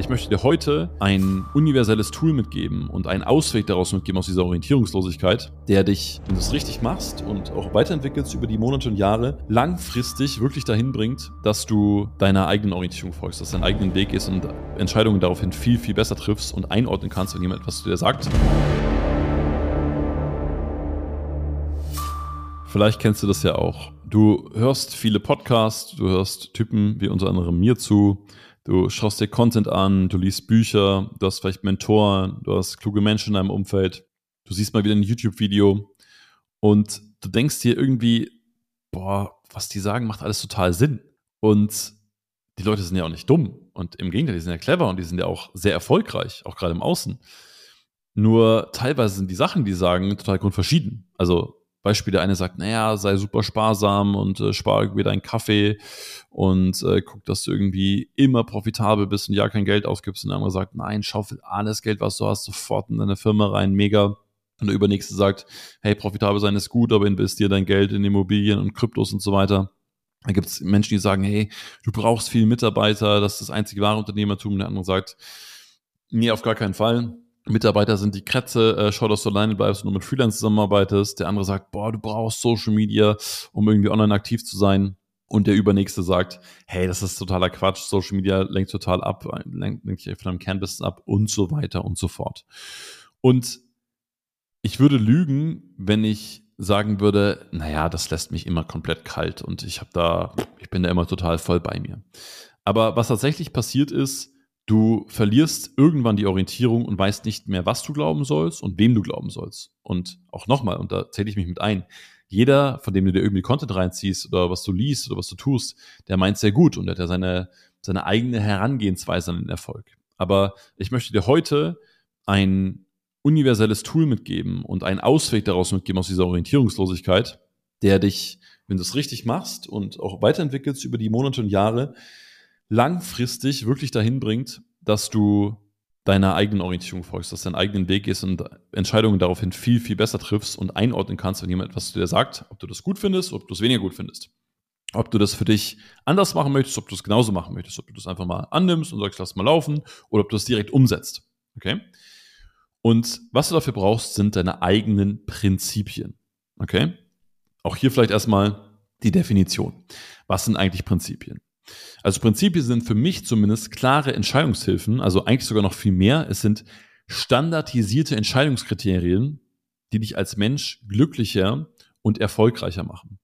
Ich möchte dir heute ein universelles Tool mitgeben und einen Ausweg daraus mitgeben aus dieser Orientierungslosigkeit, der dich, wenn du es richtig machst und auch weiterentwickelst über die Monate und Jahre, langfristig wirklich dahin bringt, dass du deiner eigenen Orientierung folgst, dass du deinen eigenen Weg gehst und Entscheidungen daraufhin viel, viel besser triffst und einordnen kannst, wenn jemand etwas zu dir sagt. Vielleicht kennst du das ja auch. Du hörst viele Podcasts, du hörst Typen wie unter anderem mir zu, Du schaust dir Content an, du liest Bücher, du hast vielleicht Mentoren, du hast kluge Menschen in deinem Umfeld, du siehst mal wieder ein YouTube-Video und du denkst dir irgendwie, boah, was die sagen, macht alles total Sinn. Und die Leute sind ja auch nicht dumm. Und im Gegenteil, die sind ja clever und die sind ja auch sehr erfolgreich, auch gerade im Außen. Nur teilweise sind die Sachen, die sagen, total grundverschieden. Also Beispiel, der eine sagt, naja, sei super sparsam und äh, spar irgendwie deinen Kaffee und äh, guck, dass du irgendwie immer profitabel bist und ja kein Geld ausgibst. Und der andere sagt, nein, schaufel alles Geld, was du hast, sofort in deine Firma rein, mega. Und der Übernächste sagt, hey, profitabel sein ist gut, aber investier dein Geld in Immobilien und Kryptos und so weiter. Da gibt es Menschen, die sagen, hey, du brauchst viele Mitarbeiter, das ist das einzige wahre Unternehmertum. Und der andere sagt, nee, auf gar keinen Fall Mitarbeiter sind die Krätze, äh, schau, dass du alleine bleibst und nur mit Freelance zusammenarbeitest. Der andere sagt, boah, du brauchst Social Media, um irgendwie online aktiv zu sein. Und der Übernächste sagt, hey, das ist totaler Quatsch, Social Media lenkt total ab, lenkt, lenkt dich von deinem Kernbusiness ab und so weiter und so fort. Und ich würde lügen, wenn ich sagen würde, naja, das lässt mich immer komplett kalt und ich habe da, ich bin da immer total voll bei mir. Aber was tatsächlich passiert ist, Du verlierst irgendwann die Orientierung und weißt nicht mehr, was du glauben sollst und wem du glauben sollst. Und auch nochmal, und da zähle ich mich mit ein, jeder, von dem du dir irgendwie Content reinziehst oder was du liest oder was du tust, der meint sehr gut und der hat ja seine, seine eigene Herangehensweise an den Erfolg. Aber ich möchte dir heute ein universelles Tool mitgeben und einen Ausweg daraus mitgeben aus dieser Orientierungslosigkeit, der dich, wenn du es richtig machst und auch weiterentwickelst über die Monate und Jahre, langfristig wirklich dahin bringt, dass du deiner eigenen Orientierung folgst, dass deinen eigenen Weg gehst und Entscheidungen daraufhin viel, viel besser triffst und einordnen kannst, wenn jemand etwas zu dir sagt, ob du das gut findest, ob du es weniger gut findest. Ob du das für dich anders machen möchtest, ob du es genauso machen möchtest, ob du das einfach mal annimmst und sagst, lass mal laufen, oder ob du es direkt umsetzt. Okay? Und was du dafür brauchst, sind deine eigenen Prinzipien. Okay? Auch hier vielleicht erstmal die Definition. Was sind eigentlich Prinzipien? Also Prinzipien sind für mich zumindest klare Entscheidungshilfen, also eigentlich sogar noch viel mehr. Es sind standardisierte Entscheidungskriterien, die dich als Mensch glücklicher und erfolgreicher machen.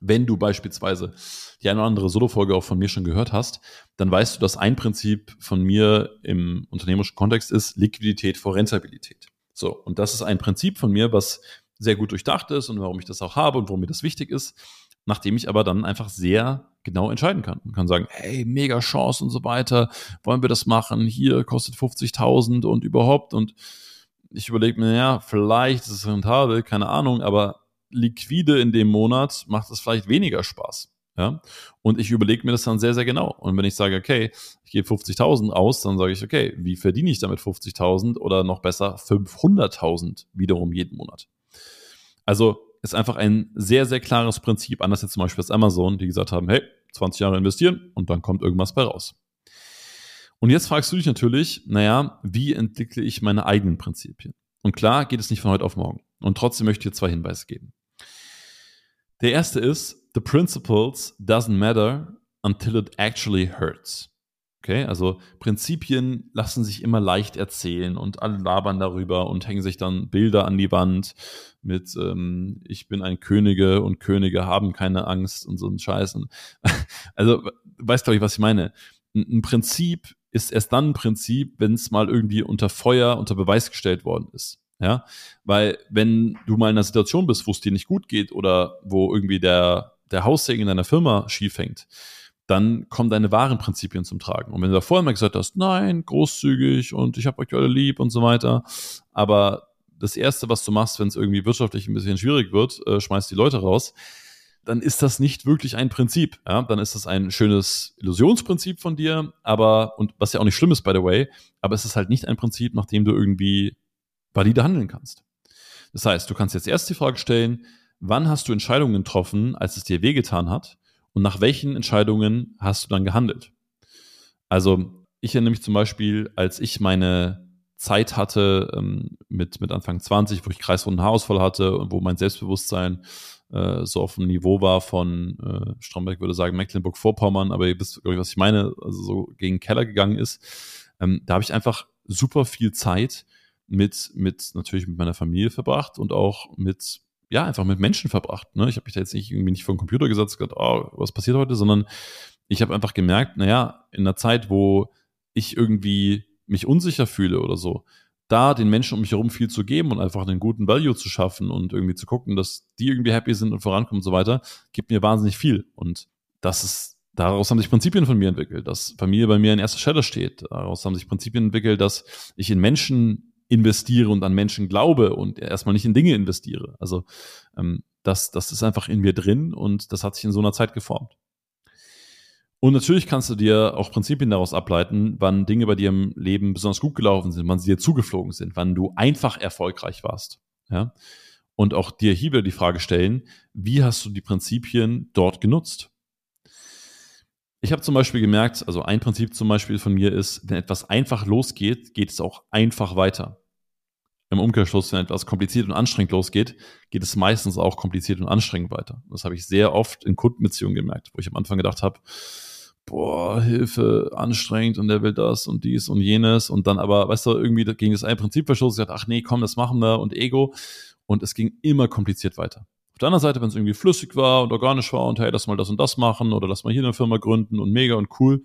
Wenn du beispielsweise die eine oder andere Solo-Folge auch von mir schon gehört hast, dann weißt du, dass ein Prinzip von mir im unternehmerischen Kontext ist Liquidität vor Rentabilität. So, und das ist ein Prinzip von mir, was sehr gut durchdacht ist und warum ich das auch habe und warum mir das wichtig ist nachdem ich aber dann einfach sehr genau entscheiden kann. Man kann sagen, hey, mega Chance und so weiter, wollen wir das machen? Hier kostet 50.000 und überhaupt. Und ich überlege mir, ja, vielleicht ist es rentabel, keine Ahnung, aber liquide in dem Monat macht es vielleicht weniger Spaß. Ja? Und ich überlege mir das dann sehr, sehr genau. Und wenn ich sage, okay, ich gebe 50.000 aus, dann sage ich, okay, wie verdiene ich damit 50.000 oder noch besser 500.000 wiederum jeden Monat? Also ist einfach ein sehr, sehr klares Prinzip. Anders jetzt zum Beispiel als Amazon, die gesagt haben, hey, 20 Jahre investieren und dann kommt irgendwas bei raus. Und jetzt fragst du dich natürlich, naja, wie entwickle ich meine eigenen Prinzipien? Und klar geht es nicht von heute auf morgen. Und trotzdem möchte ich dir zwei Hinweise geben. Der erste ist, the principles doesn't matter until it actually hurts. Okay, also Prinzipien lassen sich immer leicht erzählen und alle labern darüber und hängen sich dann Bilder an die Wand mit ähm, Ich bin ein Könige und Könige haben keine Angst und so ein Scheiß. Also, weißt ich, was ich meine. Ein, ein Prinzip ist erst dann ein Prinzip, wenn es mal irgendwie unter Feuer, unter Beweis gestellt worden ist. Ja, weil wenn du mal in einer Situation bist, wo es dir nicht gut geht oder wo irgendwie der, der Haussegen in deiner Firma schief hängt, dann kommen deine wahren Prinzipien zum Tragen. Und wenn du da vorher mal gesagt hast, nein, großzügig und ich habe euch alle lieb und so weiter, aber das Erste, was du machst, wenn es irgendwie wirtschaftlich ein bisschen schwierig wird, äh, schmeißt die Leute raus, dann ist das nicht wirklich ein Prinzip. Ja? Dann ist das ein schönes Illusionsprinzip von dir, aber, und was ja auch nicht schlimm ist, by the way, aber es ist halt nicht ein Prinzip, nach dem du irgendwie valide handeln kannst. Das heißt, du kannst jetzt erst die Frage stellen, wann hast du Entscheidungen getroffen, als es dir wehgetan hat? Und nach welchen Entscheidungen hast du dann gehandelt? Also ich erinnere mich zum Beispiel, als ich meine Zeit hatte ähm, mit, mit Anfang 20, wo ich kreisrunden Haarausfall hatte und wo mein Selbstbewusstsein äh, so auf dem Niveau war von, äh, Stromberg würde sagen, Mecklenburg-Vorpommern, aber ihr wisst, glaube ich, was ich meine, also so gegen den Keller gegangen ist. Ähm, da habe ich einfach super viel Zeit mit, mit natürlich mit meiner Familie verbracht und auch mit, ja, einfach mit Menschen verbracht. Ne? Ich habe mich da jetzt nicht irgendwie nicht vor den Computer gesetzt und gesagt, oh, was passiert heute, sondern ich habe einfach gemerkt, naja, in einer Zeit, wo ich irgendwie mich unsicher fühle oder so, da den Menschen um mich herum viel zu geben und einfach einen guten Value zu schaffen und irgendwie zu gucken, dass die irgendwie happy sind und vorankommen und so weiter, gibt mir wahnsinnig viel. Und das ist, daraus haben sich Prinzipien von mir entwickelt, dass Familie bei mir an erster Stelle steht. Daraus haben sich Prinzipien entwickelt, dass ich in Menschen investiere und an Menschen glaube und erstmal nicht in Dinge investiere. Also ähm, das, das ist einfach in mir drin und das hat sich in so einer Zeit geformt. Und natürlich kannst du dir auch Prinzipien daraus ableiten, wann Dinge bei dir im Leben besonders gut gelaufen sind, wann sie dir zugeflogen sind, wann du einfach erfolgreich warst. Ja? Und auch dir hier wieder die Frage stellen, wie hast du die Prinzipien dort genutzt? Ich habe zum Beispiel gemerkt, also ein Prinzip zum Beispiel von mir ist, wenn etwas einfach losgeht, geht es auch einfach weiter. Im Umkehrschluss, wenn etwas kompliziert und anstrengend losgeht, geht es meistens auch kompliziert und anstrengend weiter. Das habe ich sehr oft in Kundenbeziehungen gemerkt, wo ich am Anfang gedacht habe, boah, Hilfe, anstrengend und der will das und dies und jenes und dann aber, weißt du, irgendwie gegen das ein Prinzip verstoßen, gesagt, ach nee, komm, das machen wir und Ego und es ging immer kompliziert weiter. Auf der anderen Seite, wenn es irgendwie flüssig war und organisch war und hey, lass mal das und das machen oder lass mal hier eine Firma gründen und mega und cool,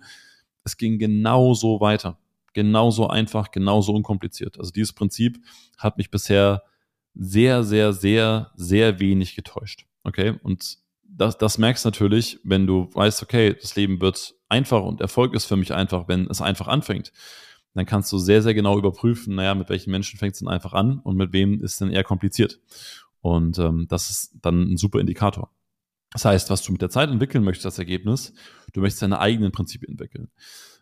es ging genauso weiter. Genauso einfach, genauso unkompliziert. Also dieses Prinzip hat mich bisher sehr, sehr, sehr, sehr wenig getäuscht. Okay, und das, das merkst du natürlich, wenn du weißt, okay, das Leben wird einfach und Erfolg ist für mich einfach, wenn es einfach anfängt. Dann kannst du sehr, sehr genau überprüfen, naja, mit welchen Menschen fängt es denn einfach an und mit wem ist denn eher kompliziert. Und ähm, das ist dann ein super Indikator. Das heißt, was du mit der Zeit entwickeln möchtest als Ergebnis, du möchtest deine eigenen Prinzipien entwickeln.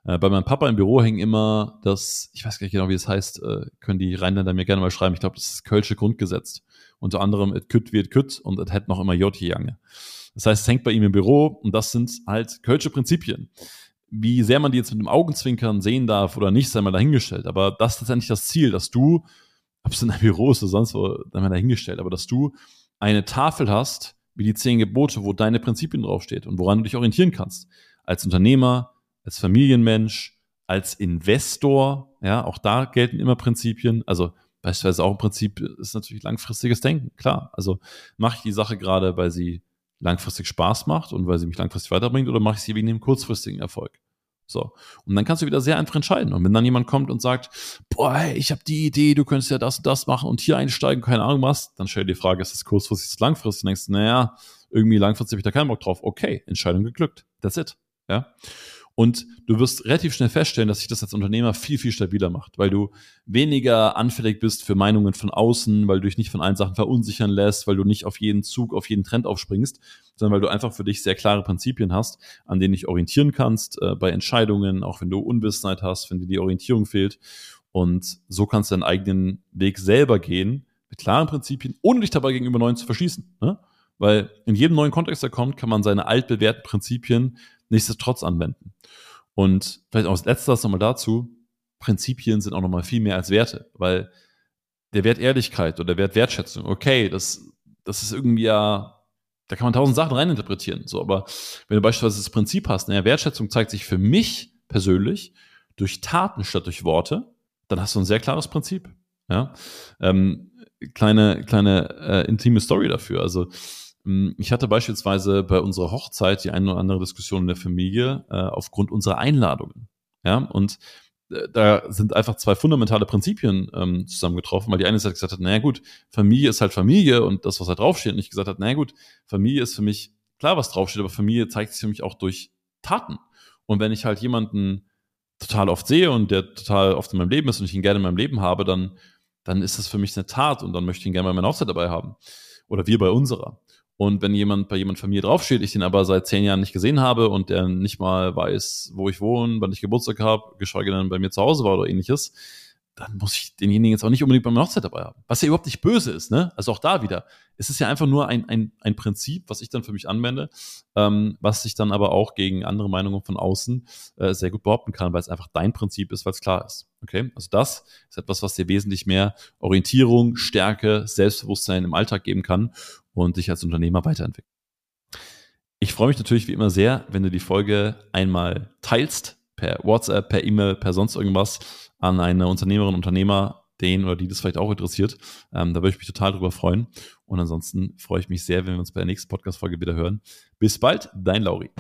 Äh, bei meinem Papa im Büro hängen immer das, ich weiß gar nicht genau, wie es heißt, äh, können die Rheinländer mir gerne mal schreiben. Ich glaube, das ist das Kölsche Grundgesetz. Unter anderem, et kütt wird kütt und et hätt noch immer J jange. Das heißt, es hängt bei ihm im Büro und das sind halt Kölsche Prinzipien. Wie sehr man die jetzt mit dem Augenzwinkern sehen darf oder nicht, sei mal dahingestellt. Aber das ist tatsächlich das Ziel, dass du, ob es in deinem Büro ist oder sonst wo, dann mal dahingestellt, aber dass du eine Tafel hast, wie die zehn Gebote, wo deine Prinzipien draufsteht und woran du dich orientieren kannst. Als Unternehmer, als Familienmensch, als Investor, ja, auch da gelten immer Prinzipien. Also beispielsweise auch ein Prinzip ist natürlich langfristiges Denken, klar. Also mache ich die Sache gerade, weil sie langfristig Spaß macht und weil sie mich langfristig weiterbringt oder mache ich sie wegen dem kurzfristigen Erfolg? So. Und dann kannst du wieder sehr einfach entscheiden. Und wenn dann jemand kommt und sagt, boah, hey, ich habe die Idee, du könntest ja das und das machen und hier einsteigen, keine Ahnung was, dann stell dir die Frage, ist das kurzfristig, ist das langfristig? Und denkst, naja, irgendwie langfristig habe ich da keinen Bock drauf. Okay, Entscheidung geglückt. That's it. Ja. Und du wirst relativ schnell feststellen, dass sich das als Unternehmer viel, viel stabiler macht, weil du weniger anfällig bist für Meinungen von außen, weil du dich nicht von allen Sachen verunsichern lässt, weil du nicht auf jeden Zug, auf jeden Trend aufspringst, sondern weil du einfach für dich sehr klare Prinzipien hast, an denen dich orientieren kannst äh, bei Entscheidungen, auch wenn du Unwissenheit hast, wenn dir die Orientierung fehlt. Und so kannst du deinen eigenen Weg selber gehen, mit klaren Prinzipien, ohne dich dabei gegenüber neuen zu verschließen. Ne? Weil in jedem neuen Kontext, der kommt, kann man seine altbewährten Prinzipien nichtsdestotrotz anwenden. Und vielleicht auch als letztes nochmal dazu, Prinzipien sind auch nochmal viel mehr als Werte, weil der Wert Ehrlichkeit oder der Wert Wertschätzung, okay, das, das ist irgendwie ja, da kann man tausend Sachen reininterpretieren, so, aber wenn du beispielsweise das Prinzip hast, naja, Wertschätzung zeigt sich für mich persönlich durch Taten statt durch Worte, dann hast du ein sehr klares Prinzip, ja. Ähm, kleine, kleine äh, intime Story dafür, also ich hatte beispielsweise bei unserer Hochzeit die eine oder andere Diskussion in der Familie äh, aufgrund unserer Einladungen. Ja, und äh, da sind einfach zwei fundamentale Prinzipien ähm, zusammengetroffen, weil die eine Seite gesagt hat, naja gut, Familie ist halt Familie und das, was da draufsteht, und ich gesagt hat, naja gut, Familie ist für mich klar, was draufsteht, aber Familie zeigt sich für mich auch durch Taten. Und wenn ich halt jemanden total oft sehe und der total oft in meinem Leben ist und ich ihn gerne in meinem Leben habe, dann, dann ist das für mich eine Tat und dann möchte ich ihn gerne bei meiner Hochzeit dabei haben. Oder wir bei unserer. Und wenn jemand bei jemand Familie draufsteht, ich den aber seit zehn Jahren nicht gesehen habe und der nicht mal weiß, wo ich wohne, wann ich Geburtstag habe, geschweige denn bei mir zu Hause war oder ähnliches, dann muss ich denjenigen jetzt auch nicht unbedingt beim Hochzeit dabei haben. Was ja überhaupt nicht böse ist, ne? Also auch da wieder. Es ist ja einfach nur ein, ein, ein Prinzip, was ich dann für mich anwende, ähm, was sich dann aber auch gegen andere Meinungen von außen äh, sehr gut behaupten kann, weil es einfach dein Prinzip ist, weil es klar ist. Okay? Also das ist etwas, was dir wesentlich mehr Orientierung, Stärke, Selbstbewusstsein im Alltag geben kann und dich als Unternehmer weiterentwickeln. Ich freue mich natürlich wie immer sehr, wenn du die Folge einmal teilst, per WhatsApp, per E-Mail, per sonst irgendwas an eine Unternehmerin, Unternehmer, den oder die das vielleicht auch interessiert. Ähm, da würde ich mich total drüber freuen. Und ansonsten freue ich mich sehr, wenn wir uns bei der nächsten Podcast-Folge wieder hören. Bis bald, dein Lauri.